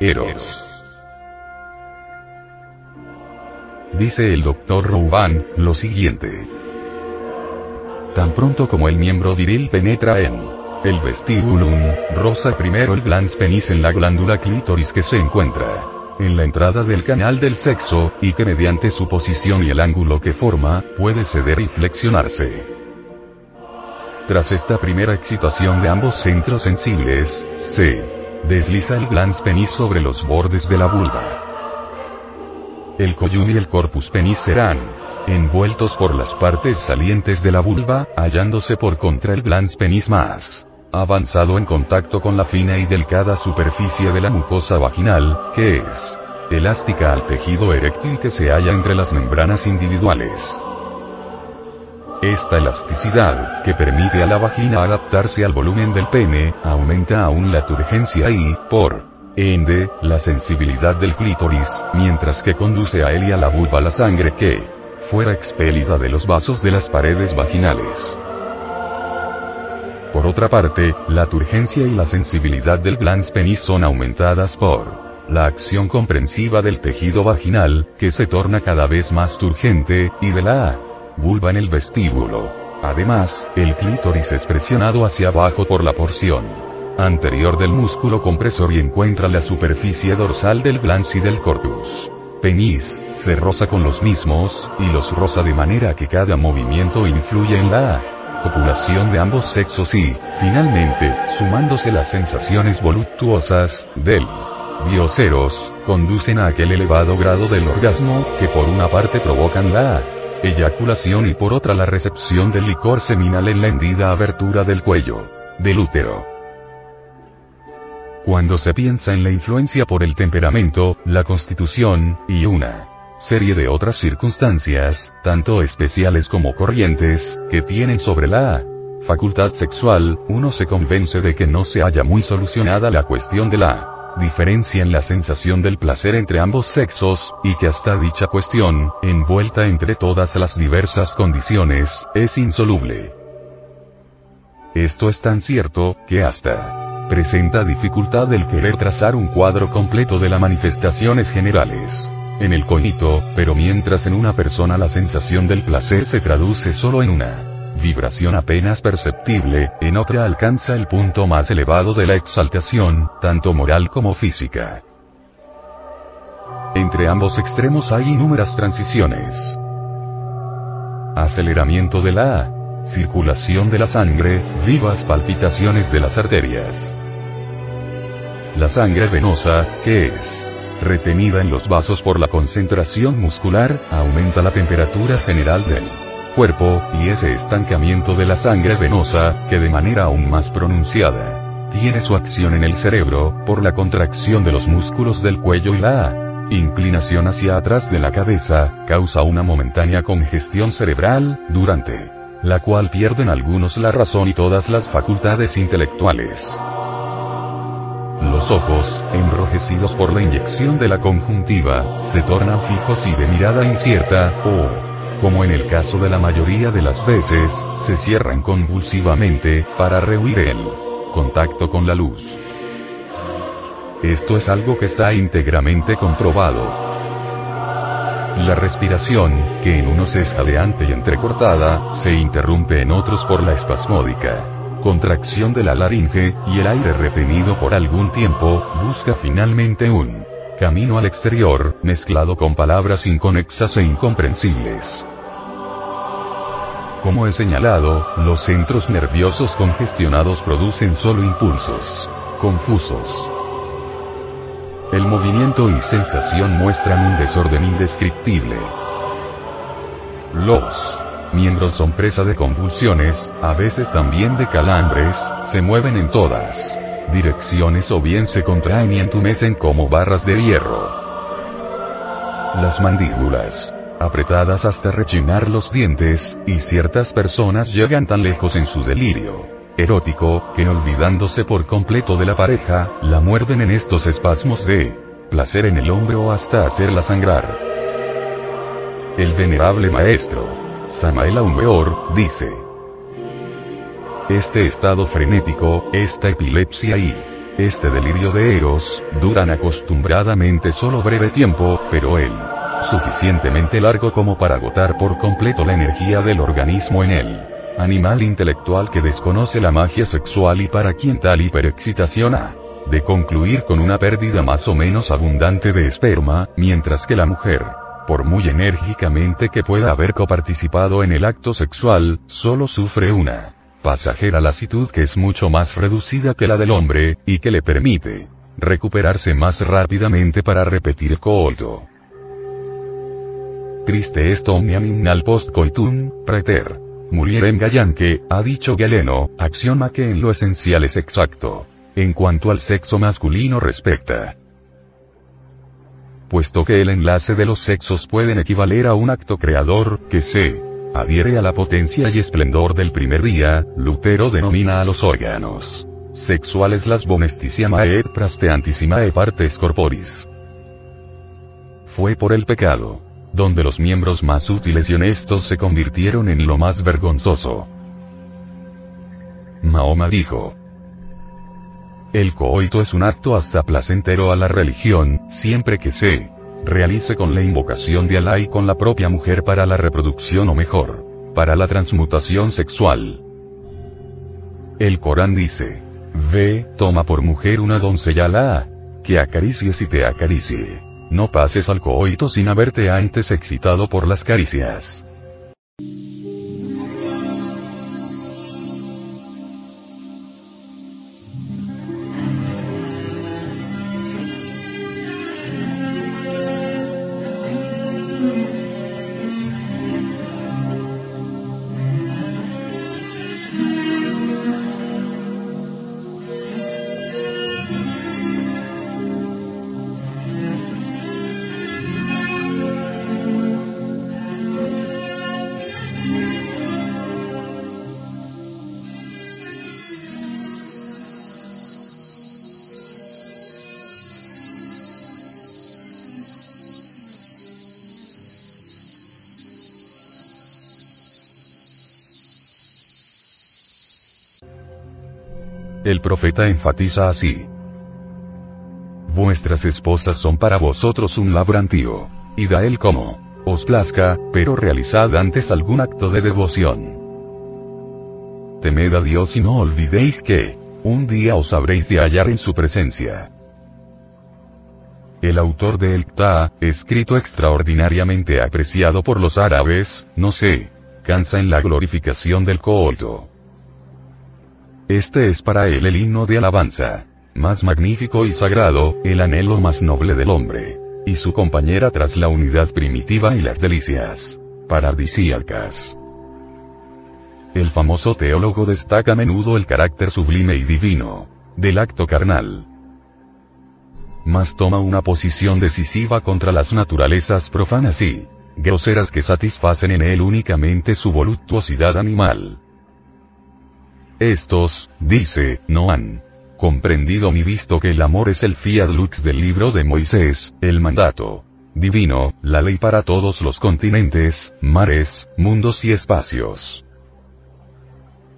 Eros. Dice el doctor Rouban, lo siguiente. Tan pronto como el miembro viril penetra en el vestíbulum, rosa primero el glans penis en la glándula clítoris que se encuentra en la entrada del canal del sexo, y que mediante su posición y el ángulo que forma, puede ceder y flexionarse. Tras esta primera excitación de ambos centros sensibles, se desliza el glans penis sobre los bordes de la vulva. El collum y el corpus penis serán envueltos por las partes salientes de la vulva, hallándose por contra el glans penis más avanzado en contacto con la fina y delicada superficie de la mucosa vaginal, que es elástica al tejido eréctil que se halla entre las membranas individuales. Esta elasticidad, que permite a la vagina adaptarse al volumen del pene, aumenta aún la turgencia y, por ende, la sensibilidad del clítoris, mientras que conduce a él y a la vulva la sangre que fuera expelida de los vasos de las paredes vaginales. Por otra parte, la turgencia y la sensibilidad del glans penis son aumentadas por la acción comprensiva del tejido vaginal, que se torna cada vez más turgente, y de la vulva en el vestíbulo. Además, el clítoris es presionado hacia abajo por la porción anterior del músculo compresor y encuentra la superficie dorsal del glans y del corpus. Penis, se roza con los mismos, y los roza de manera que cada movimiento influye en la copulación de ambos sexos y, finalmente, sumándose las sensaciones voluptuosas, del bioceros, conducen a aquel elevado grado del orgasmo, que por una parte provocan la eyaculación y por otra la recepción del licor seminal en la hendida abertura del cuello, del útero. Cuando se piensa en la influencia por el temperamento, la constitución, y una serie de otras circunstancias, tanto especiales como corrientes, que tienen sobre la facultad sexual, uno se convence de que no se haya muy solucionada la cuestión de la diferencia en la sensación del placer entre ambos sexos, y que hasta dicha cuestión, envuelta entre todas las diversas condiciones, es insoluble. Esto es tan cierto, que hasta presenta dificultad el querer trazar un cuadro completo de las manifestaciones generales en el cognito, pero mientras en una persona la sensación del placer se traduce solo en una vibración apenas perceptible, en otra alcanza el punto más elevado de la exaltación, tanto moral como física. Entre ambos extremos hay inúmeras transiciones. Aceleramiento de la circulación de la sangre, vivas palpitaciones de las arterias. La sangre venosa, ¿qué es? retenida en los vasos por la concentración muscular, aumenta la temperatura general del cuerpo, y ese estancamiento de la sangre venosa, que de manera aún más pronunciada, tiene su acción en el cerebro, por la contracción de los músculos del cuello y la inclinación hacia atrás de la cabeza, causa una momentánea congestión cerebral, durante la cual pierden algunos la razón y todas las facultades intelectuales. Los ojos, enrojecidos por la inyección de la conjuntiva, se tornan fijos y de mirada incierta, o, como en el caso de la mayoría de las veces, se cierran convulsivamente, para rehuir el contacto con la luz. Esto es algo que está íntegramente comprobado. La respiración, que en unos es jadeante y entrecortada, se interrumpe en otros por la espasmódica contracción de la laringe, y el aire retenido por algún tiempo, busca finalmente un camino al exterior, mezclado con palabras inconexas e incomprensibles. Como he señalado, los centros nerviosos congestionados producen solo impulsos confusos. El movimiento y sensación muestran un desorden indescriptible. Los miembros son presa de convulsiones, a veces también de calambres, se mueven en todas direcciones o bien se contraen y entumecen como barras de hierro. Las mandíbulas, apretadas hasta rechinar los dientes, y ciertas personas llegan tan lejos en su delirio erótico, que olvidándose por completo de la pareja, la muerden en estos espasmos de placer en el hombro hasta hacerla sangrar. El venerable maestro, Samael Aumeor, dice. Este estado frenético, esta epilepsia y Este delirio de Eros, duran acostumbradamente solo breve tiempo, pero él, suficientemente largo como para agotar por completo la energía del organismo en él. Animal intelectual que desconoce la magia sexual y para quien tal hiperexcitación ha de concluir con una pérdida más o menos abundante de esperma, mientras que la mujer, por muy enérgicamente que pueda haber coparticipado en el acto sexual, solo sufre una pasajera lasitud que es mucho más reducida que la del hombre, y que le permite recuperarse más rápidamente para repetir coito. Triste est omniam innal post coitum, preter. Mulierem gallanque, ha dicho Galeno, axioma que en lo esencial es exacto. En cuanto al sexo masculino respecta, puesto que el enlace de los sexos pueden equivaler a un acto creador, que se adhiere a la potencia y esplendor del primer día, Lutero denomina a los órganos sexuales las bonesticiamae et prasteantissima partes corporis. Fue por el pecado, donde los miembros más útiles y honestos se convirtieron en lo más vergonzoso. Mahoma dijo, el coito es un acto hasta placentero a la religión, siempre que se realice con la invocación de Alá y con la propia mujer para la reproducción o mejor, para la transmutación sexual. El Corán dice, ve, toma por mujer una doncella Alá, que acaricies y te acaricie. No pases al coito sin haberte antes excitado por las caricias. El profeta enfatiza así. Vuestras esposas son para vosotros un labrantío. Y da él como os plazca, pero realizad antes algún acto de devoción. Temed a Dios y no olvidéis que, un día os habréis de hallar en su presencia. El autor de El Ta, escrito extraordinariamente apreciado por los árabes, no se cansa en la glorificación del coito. Este es para él el himno de alabanza. Más magnífico y sagrado, el anhelo más noble del hombre. Y su compañera tras la unidad primitiva y las delicias paradisíacas. El famoso teólogo destaca a menudo el carácter sublime y divino del acto carnal. Mas toma una posición decisiva contra las naturalezas profanas y groseras que satisfacen en él únicamente su voluptuosidad animal. Estos, dice, no han comprendido ni visto que el amor es el fiat lux del libro de Moisés, el mandato divino, la ley para todos los continentes, mares, mundos y espacios.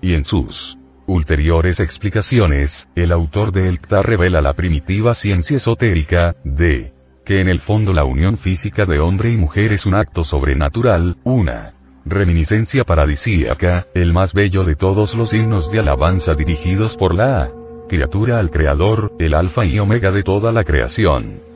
Y en sus ulteriores explicaciones, el autor de Elkta revela la primitiva ciencia esotérica, de que en el fondo la unión física de hombre y mujer es un acto sobrenatural, una Reminiscencia paradisíaca, el más bello de todos los himnos de alabanza dirigidos por la criatura al Creador, el alfa y omega de toda la creación.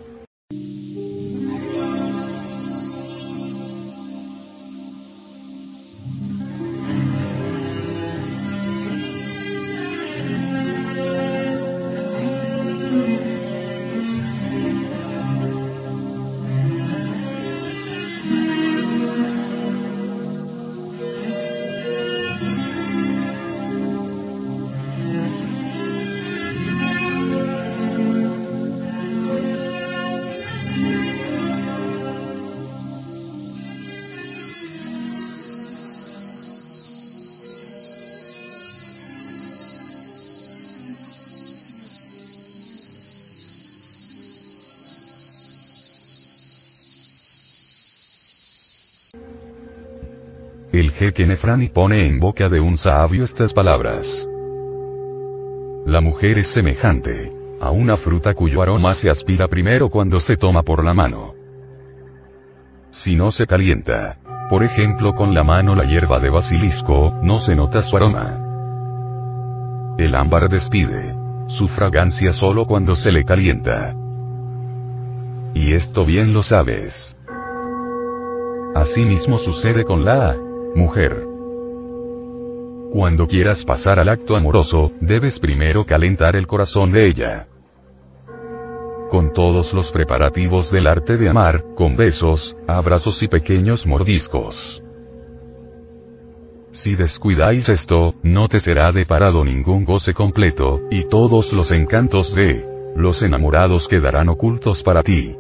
El jeque Nefrani pone en boca de un sabio estas palabras. La mujer es semejante a una fruta cuyo aroma se aspira primero cuando se toma por la mano. Si no se calienta, por ejemplo con la mano la hierba de basilisco, no se nota su aroma. El ámbar despide su fragancia solo cuando se le calienta. Y esto bien lo sabes. Asimismo sucede con la mujer. Cuando quieras pasar al acto amoroso, debes primero calentar el corazón de ella. Con todos los preparativos del arte de amar, con besos, abrazos y pequeños mordiscos. Si descuidáis esto, no te será deparado ningún goce completo, y todos los encantos de los enamorados quedarán ocultos para ti.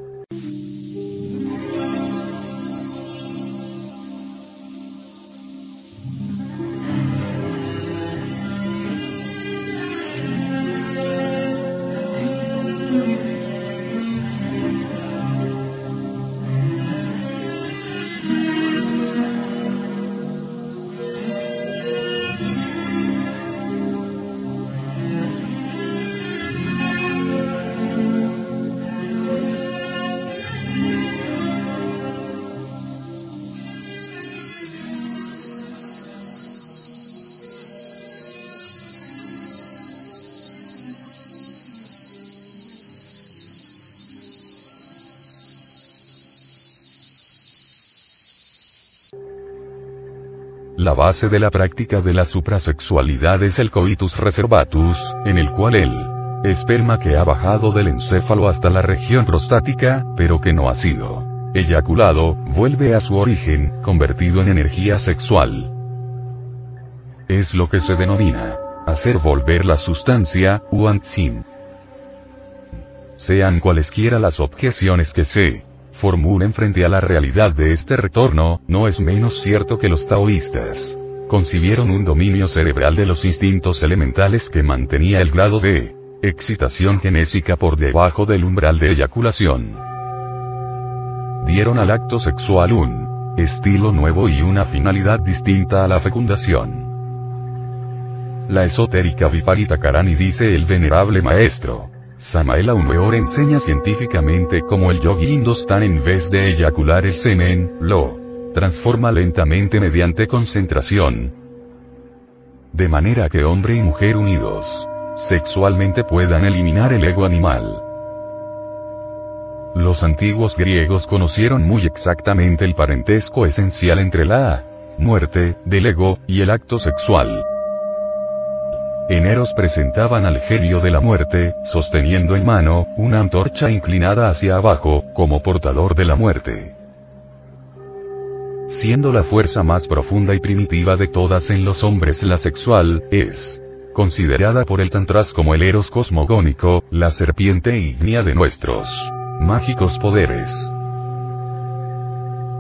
La base de la práctica de la suprasexualidad es el coitus reservatus, en el cual el esperma que ha bajado del encéfalo hasta la región prostática, pero que no ha sido eyaculado, vuelve a su origen, convertido en energía sexual. Es lo que se denomina hacer volver la sustancia, Uantsin. Sean cualesquiera las objeciones que se formulen frente a la realidad de este retorno, no es menos cierto que los taoístas concibieron un dominio cerebral de los instintos elementales que mantenía el grado de excitación genésica por debajo del umbral de eyaculación. Dieron al acto sexual un estilo nuevo y una finalidad distinta a la fecundación. La esotérica Viparita Karani dice el venerable maestro, Samael Aumeor enseña científicamente cómo el yogi hindostán en vez de eyacular el semen, lo transforma lentamente mediante concentración. De manera que hombre y mujer unidos sexualmente puedan eliminar el ego animal. Los antiguos griegos conocieron muy exactamente el parentesco esencial entre la muerte del ego y el acto sexual. En Eros presentaban al genio de la muerte, sosteniendo en mano, una antorcha inclinada hacia abajo, como portador de la muerte. Siendo la fuerza más profunda y primitiva de todas en los hombres la sexual, es considerada por el Tantras como el Eros cosmogónico, la serpiente ígnea de nuestros mágicos poderes.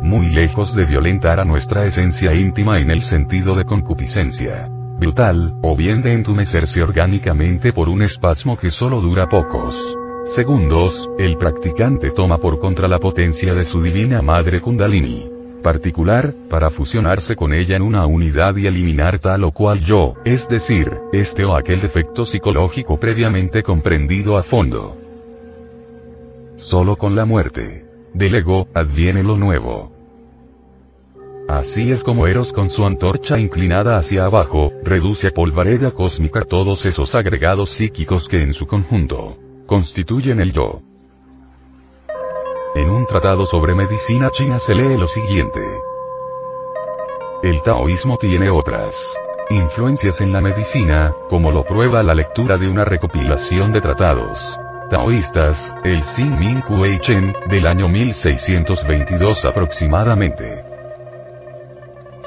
Muy lejos de violentar a nuestra esencia íntima en el sentido de concupiscencia brutal, o bien de entumecerse orgánicamente por un espasmo que solo dura pocos segundos, el practicante toma por contra la potencia de su divina madre Kundalini particular, para fusionarse con ella en una unidad y eliminar tal o cual yo, es decir, este o aquel defecto psicológico previamente comprendido a fondo. Solo con la muerte del ego, adviene lo nuevo. Así es como Eros con su antorcha inclinada hacia abajo, reduce a polvareda cósmica todos esos agregados psíquicos que en su conjunto constituyen el yo. En un tratado sobre medicina china se lee lo siguiente. El taoísmo tiene otras influencias en la medicina, como lo prueba la lectura de una recopilación de tratados taoístas, el Xin Ming Kuei Chen, del año 1622 aproximadamente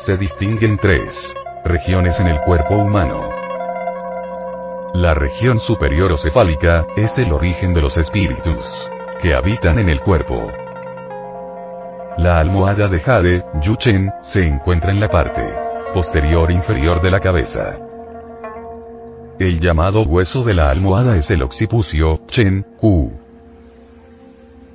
se distinguen tres regiones en el cuerpo humano. La región superior o cefálica, es el origen de los espíritus que habitan en el cuerpo. La almohada de Jade, Yuchen, se encuentra en la parte posterior inferior de la cabeza. El llamado hueso de la almohada es el occipucio, Chen, Ku.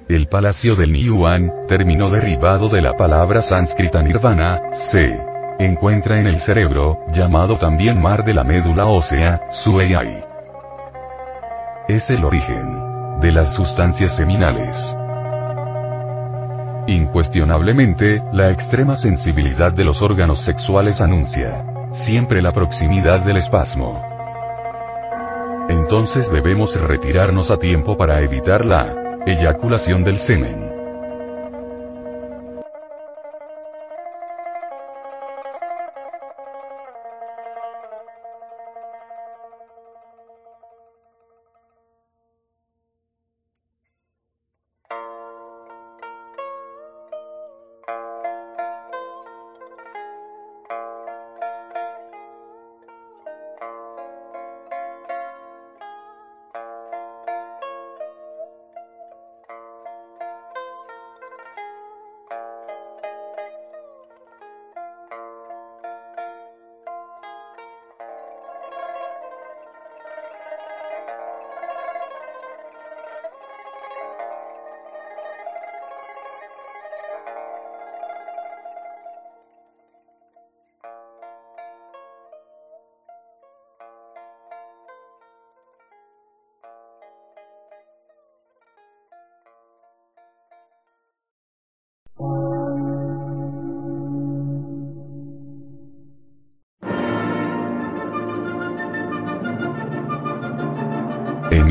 El palacio del Niyuan, término derivado de la palabra sánscrita nirvana, se encuentra en el cerebro, llamado también mar de la médula ósea, Sueyai. Es el origen de las sustancias seminales. Incuestionablemente, la extrema sensibilidad de los órganos sexuales anuncia siempre la proximidad del espasmo. Entonces debemos retirarnos a tiempo para evitar la eyaculación del semen.